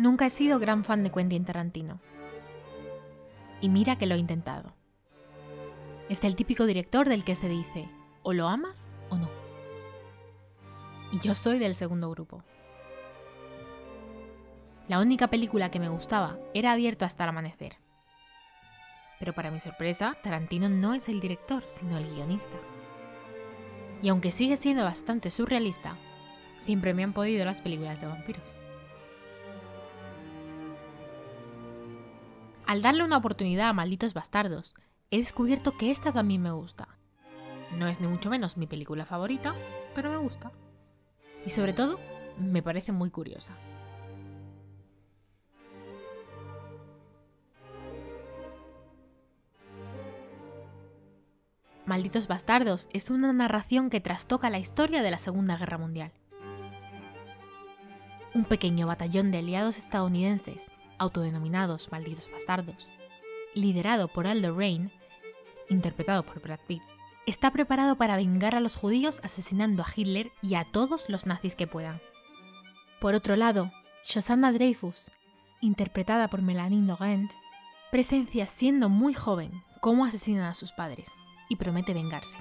Nunca he sido gran fan de Quentin Tarantino. Y mira que lo he intentado. Es el típico director del que se dice, o lo amas o no. Y yo soy del segundo grupo. La única película que me gustaba era Abierto hasta el amanecer. Pero para mi sorpresa, Tarantino no es el director, sino el guionista. Y aunque sigue siendo bastante surrealista, siempre me han podido las películas de vampiros. Al darle una oportunidad a Malditos Bastardos, he descubierto que esta también me gusta. No es ni mucho menos mi película favorita, pero me gusta. Y sobre todo, me parece muy curiosa. Malditos Bastardos es una narración que trastoca la historia de la Segunda Guerra Mundial. Un pequeño batallón de aliados estadounidenses, autodenominados Malditos Bastardos, liderado por Aldo Rain, interpretado por Brad Pitt, está preparado para vengar a los judíos asesinando a Hitler y a todos los nazis que puedan. Por otro lado, Shosanna Dreyfus, interpretada por Melanie Laurent, presencia siendo muy joven cómo asesinan a sus padres y promete vengarse.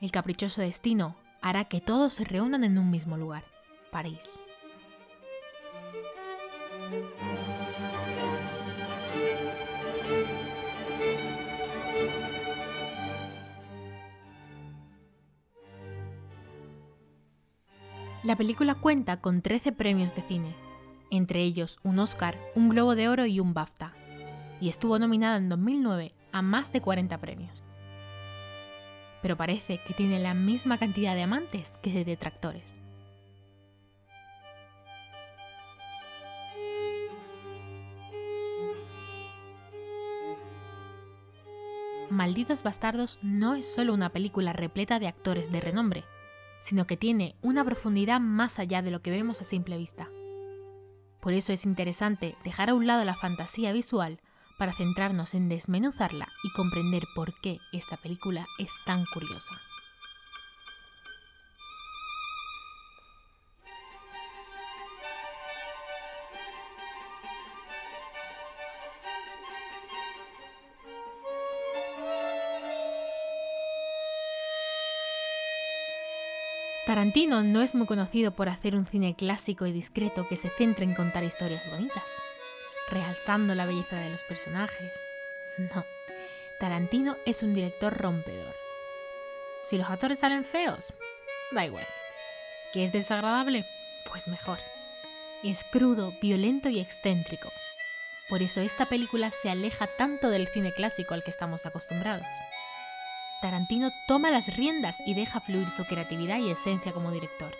El caprichoso destino hará que todos se reúnan en un mismo lugar, París. La película cuenta con 13 premios de cine, entre ellos un Oscar, un Globo de Oro y un BAFTA, y estuvo nominada en 2009 a más de 40 premios. Pero parece que tiene la misma cantidad de amantes que de detractores. Malditos Bastardos no es solo una película repleta de actores de renombre, sino que tiene una profundidad más allá de lo que vemos a simple vista. Por eso es interesante dejar a un lado la fantasía visual para centrarnos en desmenuzarla y comprender por qué esta película es tan curiosa. Tarantino no es muy conocido por hacer un cine clásico y discreto que se centre en contar historias bonitas, realzando la belleza de los personajes. No, Tarantino es un director rompedor. Si los actores salen feos, da igual. ¿Que es desagradable? Pues mejor. Es crudo, violento y excéntrico. Por eso esta película se aleja tanto del cine clásico al que estamos acostumbrados. Tarantino toma las riendas y deja fluir su creatividad y esencia como director.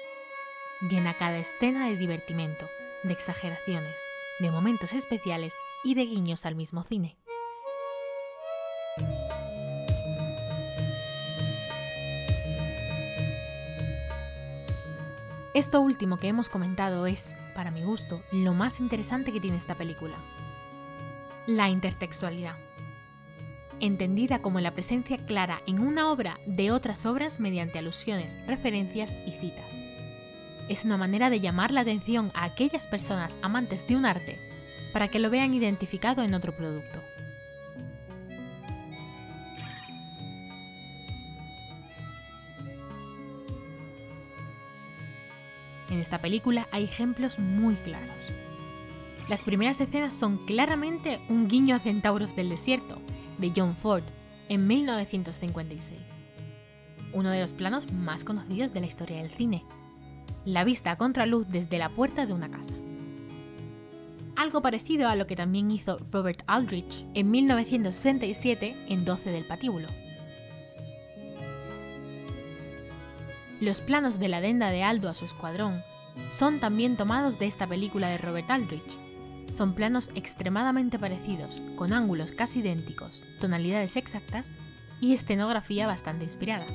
Llena cada escena de divertimento, de exageraciones, de momentos especiales y de guiños al mismo cine. Esto último que hemos comentado es, para mi gusto, lo más interesante que tiene esta película. La intertextualidad entendida como la presencia clara en una obra de otras obras mediante alusiones, referencias y citas. Es una manera de llamar la atención a aquellas personas amantes de un arte para que lo vean identificado en otro producto. En esta película hay ejemplos muy claros. Las primeras escenas son claramente un guiño a centauros del desierto, de John Ford en 1956. Uno de los planos más conocidos de la historia del cine. La vista a contraluz desde la puerta de una casa. Algo parecido a lo que también hizo Robert Aldrich en 1967 en 12 del patíbulo. Los planos de la adenda de Aldo a su escuadrón son también tomados de esta película de Robert Aldrich, son planos extremadamente parecidos, con ángulos casi idénticos, tonalidades exactas y escenografía bastante inspirada.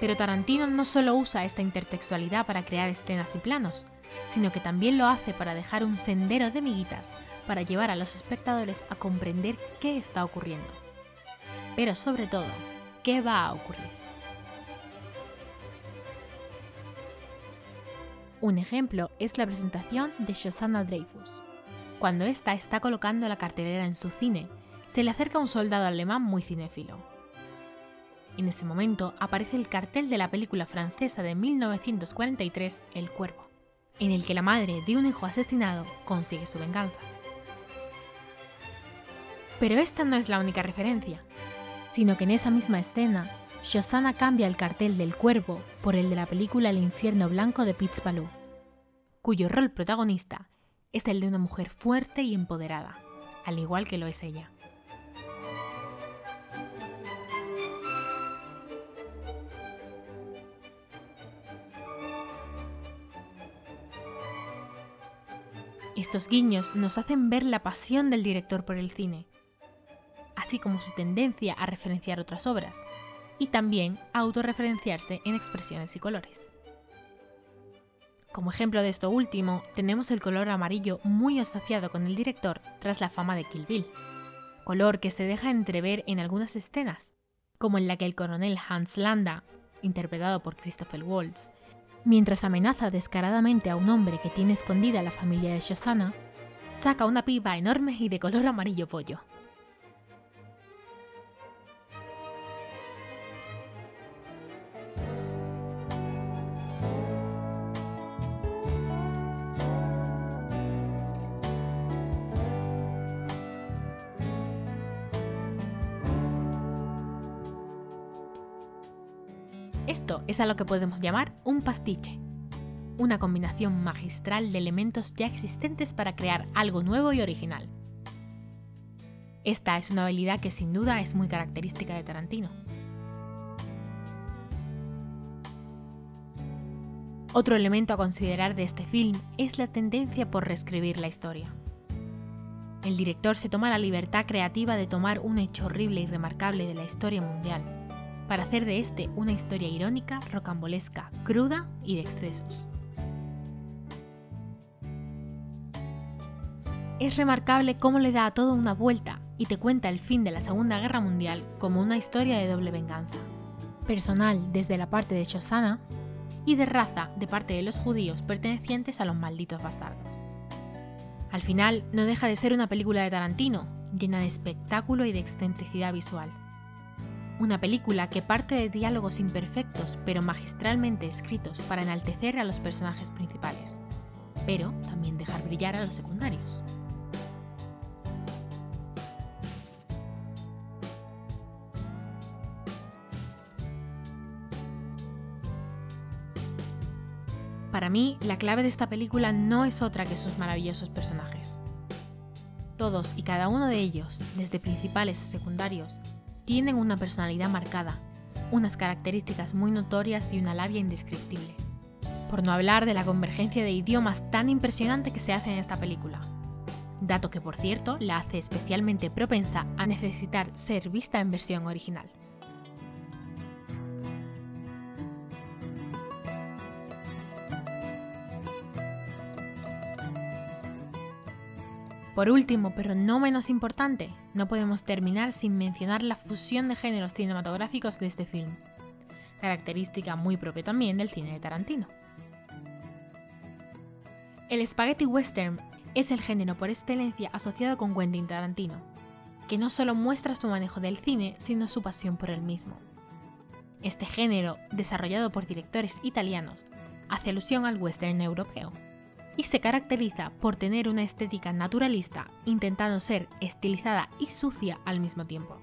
Pero Tarantino no solo usa esta intertextualidad para crear escenas y planos, sino que también lo hace para dejar un sendero de miguitas para llevar a los espectadores a comprender qué está ocurriendo. Pero sobre todo, qué va a ocurrir. Un ejemplo es la presentación de Shosanna Dreyfus. Cuando ésta está colocando la cartelera en su cine, se le acerca un soldado alemán muy cinéfilo. En ese momento aparece el cartel de la película francesa de 1943 El Cuervo, en el que la madre de un hijo asesinado consigue su venganza. Pero esta no es la única referencia, sino que en esa misma escena, Shosanna cambia el cartel del cuervo por el de la película El infierno blanco de Pitts cuyo rol protagonista es el de una mujer fuerte y empoderada, al igual que lo es ella. Estos guiños nos hacen ver la pasión del director por el cine, así como su tendencia a referenciar otras obras, y también a autorreferenciarse en expresiones y colores. Como ejemplo de esto último, tenemos el color amarillo muy asociado con el director tras la fama de Kill Bill, color que se deja entrever en algunas escenas, como en la que el coronel Hans Landa, interpretado por Christopher Waltz, mientras amenaza descaradamente a un hombre que tiene escondida la familia de Shosanna, saca una pipa enorme y de color amarillo pollo. Esto es a lo que podemos llamar un pastiche, una combinación magistral de elementos ya existentes para crear algo nuevo y original. Esta es una habilidad que sin duda es muy característica de Tarantino. Otro elemento a considerar de este film es la tendencia por reescribir la historia. El director se toma la libertad creativa de tomar un hecho horrible y remarcable de la historia mundial para hacer de este una historia irónica, rocambolesca, cruda y de excesos. Es remarcable cómo le da a todo una vuelta y te cuenta el fin de la Segunda Guerra Mundial como una historia de doble venganza. Personal desde la parte de Shosanna y de raza de parte de los judíos pertenecientes a los malditos bastardos. Al final, no deja de ser una película de Tarantino, llena de espectáculo y de excentricidad visual una película que parte de diálogos imperfectos pero magistralmente escritos para enaltecer a los personajes principales, pero también dejar brillar a los secundarios. Para mí, la clave de esta película no es otra que sus maravillosos personajes. Todos y cada uno de ellos, desde principales a secundarios, tienen una personalidad marcada, unas características muy notorias y una labia indescriptible. Por no hablar de la convergencia de idiomas tan impresionante que se hace en esta película. Dato que por cierto la hace especialmente propensa a necesitar ser vista en versión original. Por último, pero no menos importante, no podemos terminar sin mencionar la fusión de géneros cinematográficos de este film, característica muy propia también del cine de Tarantino. El spaghetti western es el género por excelencia asociado con Quentin Tarantino, que no solo muestra su manejo del cine, sino su pasión por el mismo. Este género, desarrollado por directores italianos, hace alusión al western europeo y se caracteriza por tener una estética naturalista, intentando ser estilizada y sucia al mismo tiempo.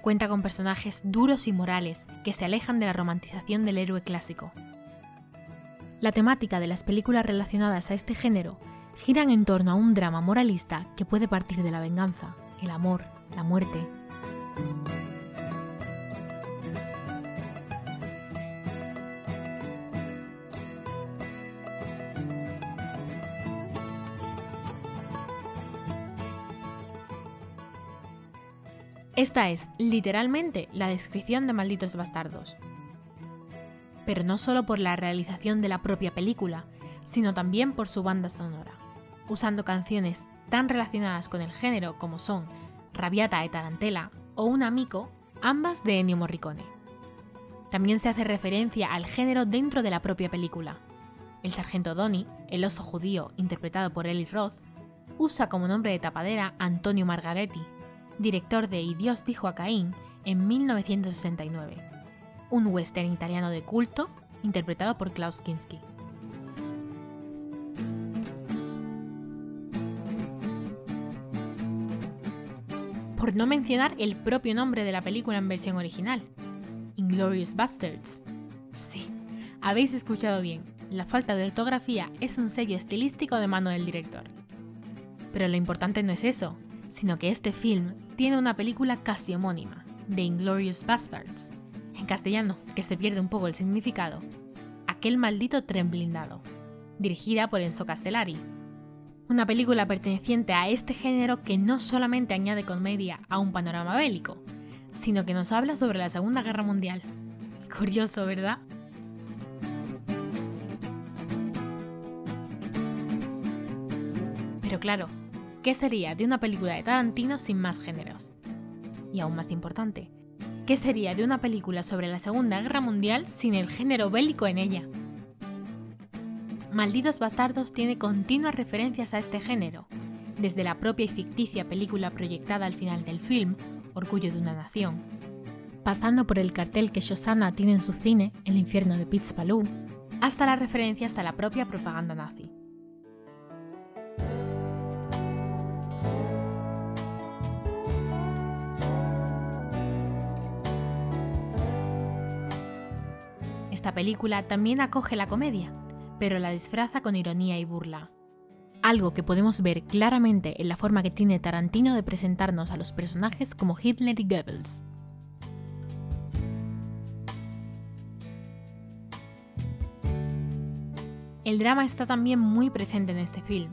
Cuenta con personajes duros y morales que se alejan de la romantización del héroe clásico. La temática de las películas relacionadas a este género giran en torno a un drama moralista que puede partir de la venganza, el amor, la muerte. Esta es, literalmente, la descripción de Malditos Bastardos. Pero no solo por la realización de la propia película, sino también por su banda sonora. usando canciones tan relacionadas con el género como son Rabiata e Tarantella o Un amico, ambas de Ennio Morricone. También se hace referencia al género dentro de la propia película. El sargento Donnie, el oso judío interpretado por Eli Roth, usa como nombre de tapadera Antonio Margaretti, director de Y Dios dijo a Caín en 1969, un western italiano de culto interpretado por Klaus Kinski. Por no mencionar el propio nombre de la película en versión original, Inglorious Bastards. Sí, habéis escuchado bien, la falta de ortografía es un sello estilístico de mano del director. Pero lo importante no es eso, sino que este film tiene una película casi homónima, The Inglorious Bastards, en castellano, que se pierde un poco el significado, Aquel maldito tren blindado, dirigida por Enzo Castellari. Una película perteneciente a este género que no solamente añade comedia a un panorama bélico, sino que nos habla sobre la Segunda Guerra Mundial. Curioso, ¿verdad? Pero claro, ¿qué sería de una película de Tarantino sin más géneros? Y aún más importante, ¿qué sería de una película sobre la Segunda Guerra Mundial sin el género bélico en ella? Malditos Bastardos tiene continuas referencias a este género, desde la propia y ficticia película proyectada al final del film, Orgullo de una Nación, pasando por el cartel que Shosanna tiene en su cine, El infierno de Pitts Paloo, hasta las referencias a la propia propaganda nazi. Esta película también acoge la comedia, pero la disfraza con ironía y burla. Algo que podemos ver claramente en la forma que tiene Tarantino de presentarnos a los personajes como Hitler y Goebbels. El drama está también muy presente en este film.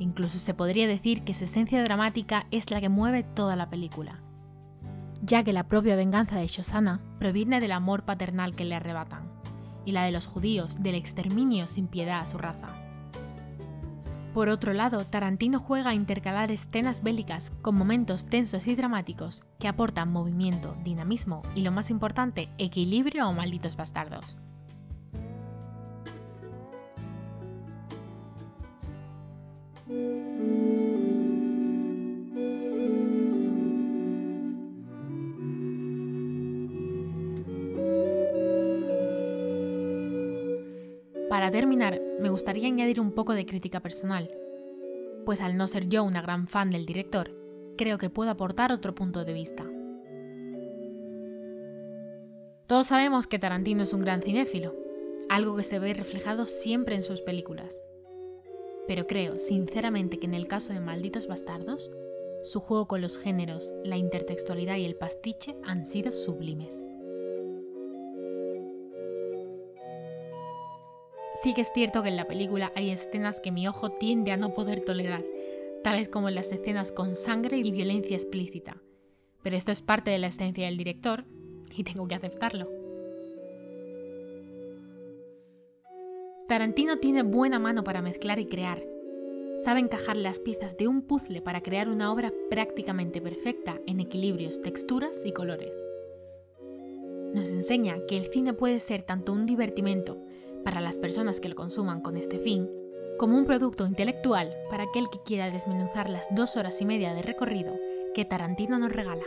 Incluso se podría decir que su esencia dramática es la que mueve toda la película, ya que la propia venganza de Shosanna proviene del amor paternal que le arrebatan, y la de los judíos del exterminio sin piedad a su raza. Por otro lado, Tarantino juega a intercalar escenas bélicas con momentos tensos y dramáticos que aportan movimiento, dinamismo y, lo más importante, equilibrio o malditos bastardos. Para terminar, me gustaría añadir un poco de crítica personal, pues al no ser yo una gran fan del director, creo que puedo aportar otro punto de vista. Todos sabemos que Tarantino es un gran cinéfilo, algo que se ve reflejado siempre en sus películas. Pero creo, sinceramente, que en el caso de Malditos Bastardos, su juego con los géneros, la intertextualidad y el pastiche han sido sublimes. Sí que es cierto que en la película hay escenas que mi ojo tiende a no poder tolerar, tales como las escenas con sangre y violencia explícita. Pero esto es parte de la esencia del director y tengo que aceptarlo. Tarantino tiene buena mano para mezclar y crear. Sabe encajar las piezas de un puzzle para crear una obra prácticamente perfecta en equilibrios, texturas y colores. Nos enseña que el cine puede ser tanto un divertimento, para las personas que lo consuman con este fin, como un producto intelectual para aquel que quiera desmenuzar las dos horas y media de recorrido que Tarantino nos regala.